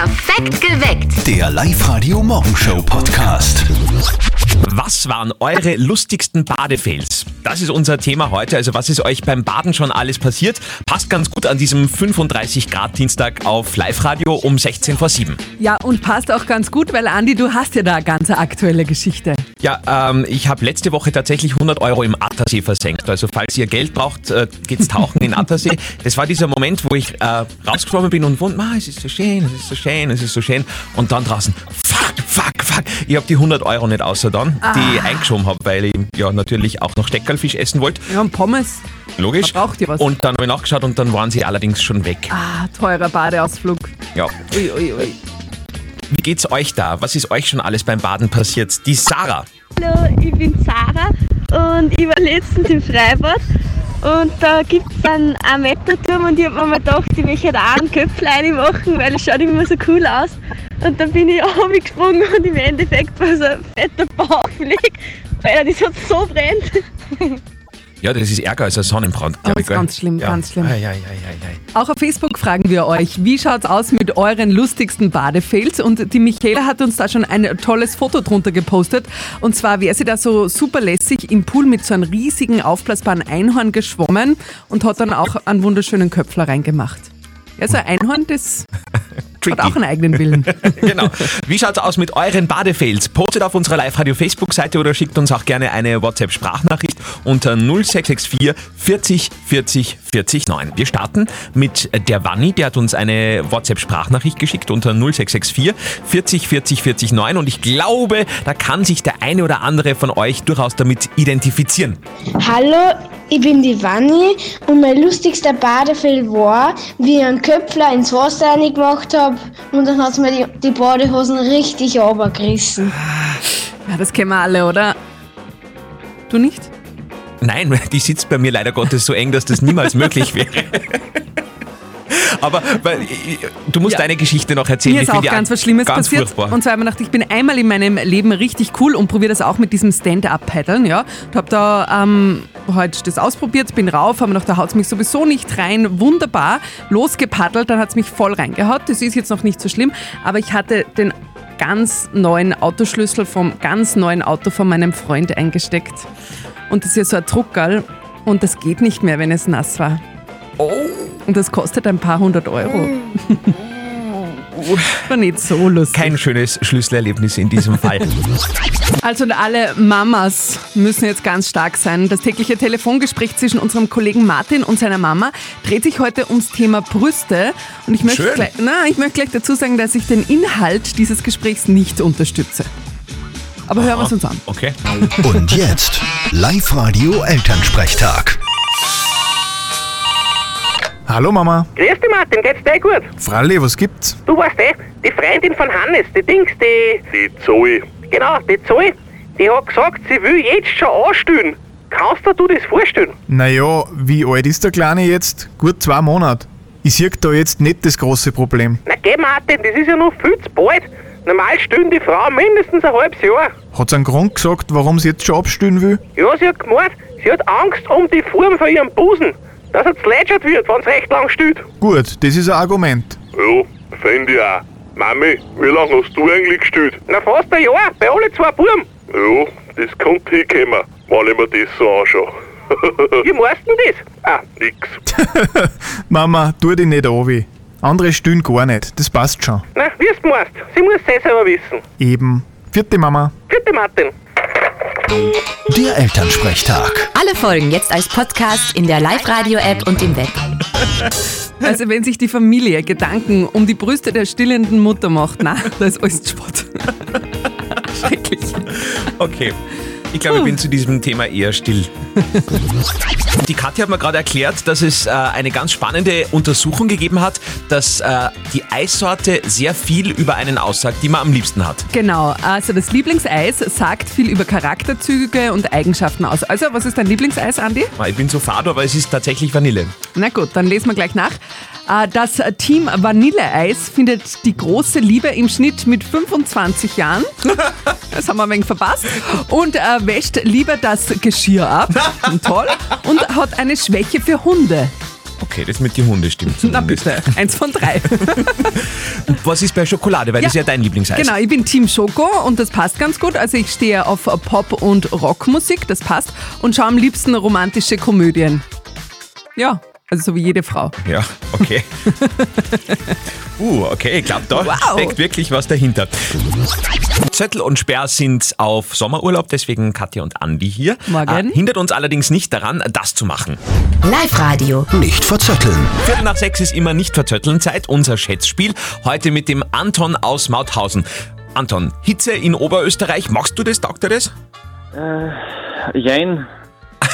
Perfekt geweckt. Der Live-Radio Morgenshow Podcast. Was waren eure lustigsten Badefails? Das ist unser Thema heute. Also was ist euch beim Baden schon alles passiert? Passt ganz gut an diesem 35 Grad Dienstag auf Live-Radio um 16 vor 7. Ja, und passt auch ganz gut, weil Andi, du hast ja da eine ganz aktuelle Geschichte. Ja, ähm, ich habe letzte Woche tatsächlich 100 Euro im Attersee versenkt. Also falls ihr Geld braucht, äh, geht's tauchen in Attersee. Das war dieser Moment, wo ich äh, rausgekommen bin und wund, ah, es ist so schön, es ist so schön, es ist so schön. Und dann draußen, fuck, fuck, fuck. Ich habe die 100 Euro nicht außer dann, die ich eingeschoben habe, weil ich ja natürlich auch noch Steckerlfisch essen wollte. Ja, und Pommes. Logisch. Man braucht ja was. Und dann habe ich nachgeschaut und dann waren sie allerdings schon weg. Ah, teurer Badeausflug. Ja. Ui, ui, ui. Wie geht's euch da? Was ist euch schon alles beim Baden passiert? Die Sarah. Hallo, ich bin Sarah und ich war letztens im Freibad und da gibt es einen 1 Meter Turm und ich habe mir mal gedacht, ich möchte da einen Köpfel machen, weil es schaut immer so cool aus. Und dann bin ich runtergesprungen und im Endeffekt war so ein fetter Bauchfleck, weil das hat so brennt. Ja, das ist ärger als ein Sonnenbrand. Glaub das ich, ist gell? ganz schlimm, ja. ganz schlimm. Ei, ei, ei, ei, ei. Auch auf Facebook fragen wir euch, wie schaut's aus mit euren lustigsten Badefails? Und die Michaela hat uns da schon ein tolles Foto drunter gepostet. Und zwar wäre sie da so super lässig im Pool mit so einem riesigen aufblasbaren Einhorn geschwommen und hat dann auch einen wunderschönen Köpfler reingemacht. Ja, so ein Einhorn, das hat auch einen eigenen Willen. genau. Wie schaut's aus mit euren Badefails? Postet auf unserer Live-Radio-Facebook-Seite oder schickt uns auch gerne eine WhatsApp-Sprachnachricht unter 0664 40 40 40 9. Wir starten mit der Wanni, der hat uns eine WhatsApp-Sprachnachricht geschickt unter 0664 40 40 40 9 und ich glaube, da kann sich der eine oder andere von euch durchaus damit identifizieren. Hallo, ich bin die Vanni und mein lustigster Badefell war, wie ich einen Köpfler ins Wasser reingemacht habe und dann hat mir die, die Badehosen richtig runtergerissen. Ja, das kennen wir alle, oder? Du nicht? Nein, die sitzt bei mir leider Gottes so eng, dass das niemals möglich wäre. Aber weil, du musst Ja. deine Geschichte noch erzählen. Mir Ich ist auch finde die ganz was Schlimmes ganz passiert. Furchtbar. Und zwar habe ich gedacht, ich bin einmal in meinem Leben richtig cool und probiere das auch mit diesem Stand-Up-Paddeln. Ja. Ich habe da ähm, halt das ausprobiert, bin rauf, habe mir gedacht, da haut es mich sowieso nicht rein. Wunderbar. Losgepaddelt, dann hat es mich voll reingehaut. Das ist jetzt noch nicht so schlimm, aber ich hatte den ganz neuen Autoschlüssel vom ganz neuen Auto von meinem Freund eingesteckt. Und das ist ja so ein Druckerl und das geht nicht mehr, wenn es nass war. Oh. Und das kostet ein paar hundert Euro. War nicht so lustig. Kein schönes Schlüsselerlebnis in diesem Fall. Also alle Mamas müssen jetzt ganz stark sein. Das tägliche Telefongespräch zwischen unserem Kollegen Martin und seiner Mama dreht sich heute ums Thema Brüste. Und ich möchte, Schön. gleich, na, ich möchte gleich dazu sagen, dass ich den Inhalt dieses Gesprächs nicht unterstütze. Aber hören wir es uns an. Okay. Und jetzt Live-Radio Elternsprechtag. Hallo Mama. Grüß dich Martin, geht's dir gut? Fralli, was gibt's? Du weißt eh, die Freundin von Hannes, die Dings, die... Die Zoe. Genau, die Zoe, die hat gesagt, sie will jetzt schon anstellen. Kannst du dir das vorstellen? Naja, wie alt ist der Kleine jetzt? Gut zwei Monate. Ich sehe da jetzt nicht das große Problem. Na geh Martin, das ist ja noch viel zu bald. Normal stellen die Frauen mindestens ein halbes Jahr. Hat's einen Grund gesagt, warum sie jetzt schon abstellen will? Ja, sie hat gemeint, sie hat Angst um die Form von ihrem Busen. Dass er zlätschert wird, wenn's recht lang steht. Gut, das ist ein Argument. Ja, finde ich auch. Mami, wie lange hast du eigentlich gestellt? Na fast ein Jahr, bei alle zwei Buben. Ja, das kommt hinkommen, wenn ich mir das so anschaue. Wie meinst du denn das? Ah, Nix. Mama, tu dich nicht an. Andere stillen gar nicht. Das passt schon. na, wie du meinst. Sie muss es selber wissen. Eben. Vierte Mama. Bitte Martin. Der Elternsprechtag. Alle Folgen jetzt als Podcast in der Live-Radio-App und im Web. Also wenn sich die Familie Gedanken um die Brüste der stillenden Mutter macht, na, das ist alles Sport. Schrecklich. Okay. Ich glaube, ich bin zu diesem Thema eher still. Die Katja hat mir gerade erklärt, dass es äh, eine ganz spannende Untersuchung gegeben hat, dass äh, die Eissorte sehr viel über einen aussagt, die man am liebsten hat. Genau, also das Lieblingseis sagt viel über Charakterzüge und Eigenschaften aus. Also, was ist dein Lieblingseis, Andi? Ich bin so fad, aber es ist tatsächlich Vanille. Na gut, dann lesen wir gleich nach. Äh, Das Team Vanilleeis findet die große Liebe im Schnitt mit 25 Jahren. Das haben wir ein wenig verpasst. Und äh, wäscht lieber das Geschirr ab. Toll. Und hat eine Schwäche für Hunde. Okay, das mit den Hunde stimmt Na bitte, eins von drei. Was ist bei Schokolade? Weil das ist ja dein Lieblingseis. Genau, ich bin Team Schoko und das passt ganz gut. Also ich stehe auf Pop- und Rockmusik, das passt. Und schaue am liebsten romantische Komödien. Ja, also so wie jede Frau. Ja, okay. uh, okay, ich glaube, da Wow. steckt wirklich was dahinter. Zettel und Sperr sind auf Sommerurlaub, deswegen Katja und Andi hier. Morgen. Äh, hindert uns allerdings nicht daran, das zu machen. Live-Radio. Nicht verzetteln. Viertel nach sechs ist immer nicht verzetteln Zeit, unser Schätzspiel. Heute mit dem Anton aus Mauthausen. Anton, Hitze in Oberösterreich, magst du das, taugt dir das? Äh, jein.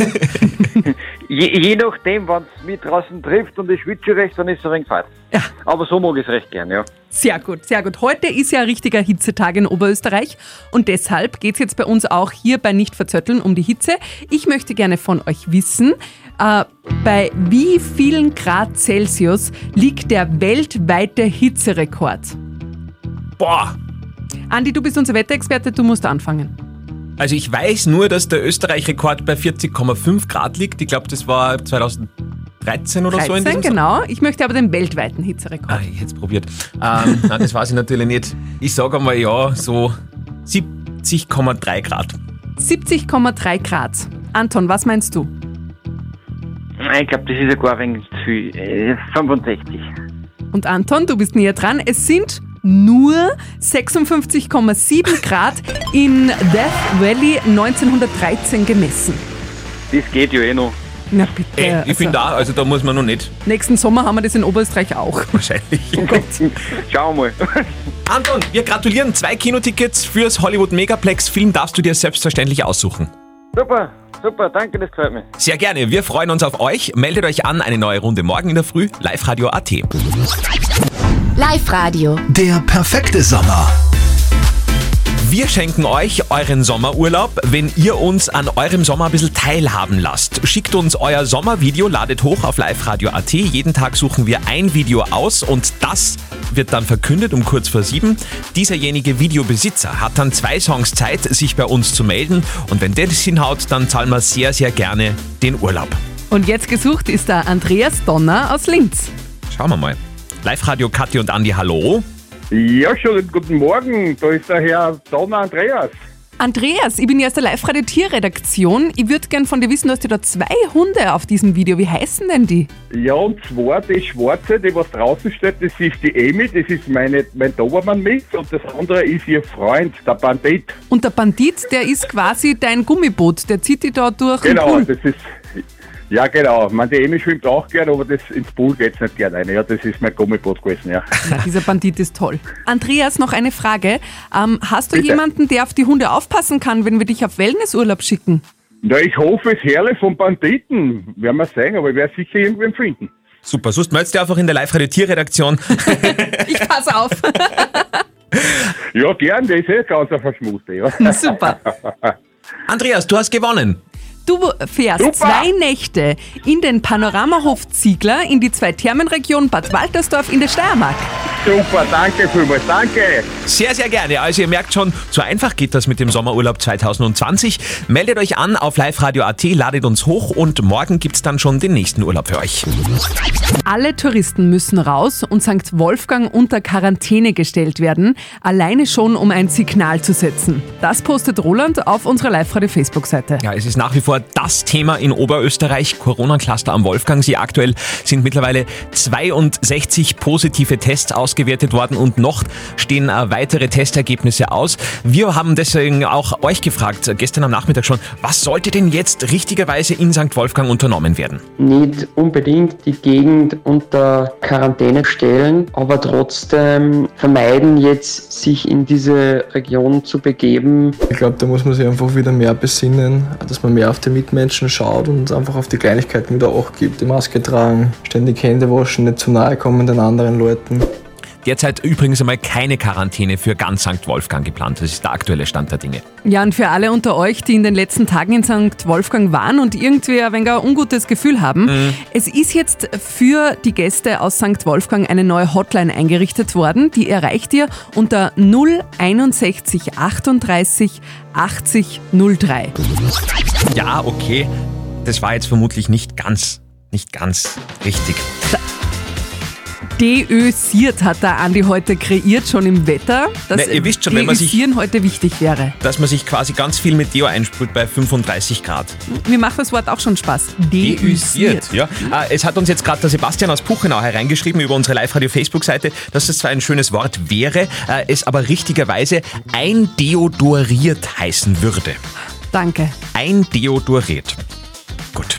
je, je nachdem, wenn es mich draußen trifft und ich schwitze recht, dann ist es ein wenig fad. Ja. Aber so mag ich es recht gern, ja. Sehr gut, sehr gut. Heute ist ja ein richtiger Hitzetag in Oberösterreich und deshalb geht es jetzt bei uns auch hier bei Nicht verzötteln um die Hitze. Ich möchte gerne von euch wissen, äh, bei wie vielen Grad Celsius liegt der weltweite Hitzerekord? Boah, Andi, du bist unser Wetterexperte, du musst anfangen. Also ich weiß nur, dass der Österreich-Rekord bei 40,5 Grad liegt. Ich glaube, das war 2013 oder so in 13, diesem genau. Ich möchte aber den weltweiten Hitzerekord. Ah, ich hätte es probiert. Ähm, nein, das weiß ich natürlich nicht. Ich sage einmal ja, so 70,3 Grad. 70,3 Grad. Anton, was meinst du? Ich glaube, das ist ja gar ein wenig zu viel. Äh, 65. Und Anton, du bist näher dran. Es sind nur 56,7 Grad in Death Valley 1913 gemessen. Das geht ja eh noch. Na bitte. Ey, ich also, finde auch, also da muss man noch nicht. nächsten Sommer haben wir das in Oberösterreich auch. Wahrscheinlich. Schauen wir mal. Anton, wir gratulieren. Zwei Kinotickets fürs Hollywood Megaplex Film darfst du dir selbstverständlich aussuchen. super, super, danke, das gefällt mir. Sehr gerne. Wir freuen uns auf euch. Meldet euch an. Eine neue Runde morgen in der Früh. Live Radio. Der perfekte Sommer. Wir schenken euch euren Sommerurlaub, wenn ihr uns an eurem Sommer ein bisschen teilhaben lasst. Schickt uns euer Sommervideo, ladet hoch auf liveradio.at. Jeden Tag suchen wir ein Video aus und das wird dann verkündet um kurz vor sieben. Dieserjenige Videobesitzer hat dann zwei Songs Zeit, sich bei uns zu melden. Und wenn der das hinhaut, dann zahlen wir sehr, sehr gerne den Urlaub. Und jetzt gesucht ist der Andreas Donner aus Linz. Schauen wir mal. Live-Radio Kathi und Andi, hallo. Ja, schönen guten Morgen. Da ist der Herr Donner Andreas. Andreas, ich bin ja aus der Live-Radio-Tierredaktion. Ich würde gern von dir wissen, du hast ja da zwei Hunde auf diesem Video. Wie heißen denn die? Ja, und zwar die Schwarze, die was draußen steht, das ist die Amy, das ist meine, mein Dobermann-Mix und das andere ist ihr Freund, der Bandit. Und der Bandit, der ist quasi dein Gummiboot. Der zieht dich da durch den Genau, Pool. das ist, ja genau, man, die Amy schwimmt auch gern, aber das, ins Pool geht's nicht gern rein. Ja, das ist mein Gummiboot gewesen, ja. Dieser Bandit ist toll. Andreas, noch eine Frage. Ähm, hast du Bitte. jemanden, der auf die Hunde aufpassen kann, wenn wir dich auf Wellnessurlaub schicken? Na, ich hoffe, es Herrle vom Banditen, werden wir sehen, aber ich werde sicher irgendwen finden. Super, sonst meldest du einfach in der Live-Radio Tierredaktion. Ich passe auf. Ja, gern, das ist eh ganz ein Verschmuste, ja. Super. Andreas, du hast gewonnen. Du fährst Super. zwei Nächte in den Panoramahof Ziegler in die zwei Thermenregion Bad Waltersdorf in der Steiermark. Super, danke vielmals, danke. Sehr, sehr gerne. Also ihr merkt schon, so einfach geht das mit dem Sommerurlaub 2020. Meldet euch an auf liveradio.at, ladet uns hoch und morgen gibt's dann schon den nächsten Urlaub für euch. Alle Touristen müssen raus und St. Wolfgang unter Quarantäne gestellt werden, alleine schon um ein Signal zu setzen. Das postet Roland auf unserer Live-Radio-Facebook-Seite. Ja, es ist nach wie vor das Thema in Oberösterreich. Corona-Cluster am Wolfgangsee. Aktuell sind mittlerweile 62 positive Tests ausgewertet worden und noch stehen äh, weitere Testergebnisse aus. Wir haben deswegen auch euch gefragt, äh, gestern am Nachmittag schon, was sollte denn jetzt richtigerweise in St. Wolfgang unternommen werden? nicht unbedingt die Gegend unter Quarantäne stellen, aber trotzdem vermeiden jetzt sich in diese Region zu begeben. Ich glaube, da muss man sich einfach wieder mehr besinnen, dass man mehr auf die Mitmenschen schaut und einfach auf die Kleinigkeiten wieder auch gibt. Die Maske tragen, ständig Hände waschen, nicht zu nahe kommen den anderen Leuten. Derzeit übrigens einmal keine Quarantäne für ganz St. Wolfgang geplant. Das ist der aktuelle Stand der Dinge. Ja, und für alle unter euch, die in den letzten Tagen in St. Wolfgang waren und irgendwie ein wenig ein ungutes Gefühl haben, Mhm. es ist jetzt für die Gäste aus St. Wolfgang eine neue Hotline eingerichtet worden. Die erreicht ihr unter 061 38 80 03. Ja, okay. Das war jetzt vermutlich nicht ganz nicht ganz richtig. Deösiert hat der Andi heute kreiert, schon im Wetter, dass Na, ihr wisst schon, wenn man sich- heute wichtig wäre. Dass man sich quasi ganz viel mit Deo einsprüht bei 35 Grad. Mir macht das Wort auch schon Spaß. Deösiert. Ja. Äh, Es hat uns jetzt gerade der Sebastian aus Puchenau hereingeschrieben über unsere Live-Radio-Facebook-Seite, dass es zwar ein schönes Wort wäre, äh, es aber richtigerweise eindeodoriert heißen würde. Danke. Eindeodoriert. Gut.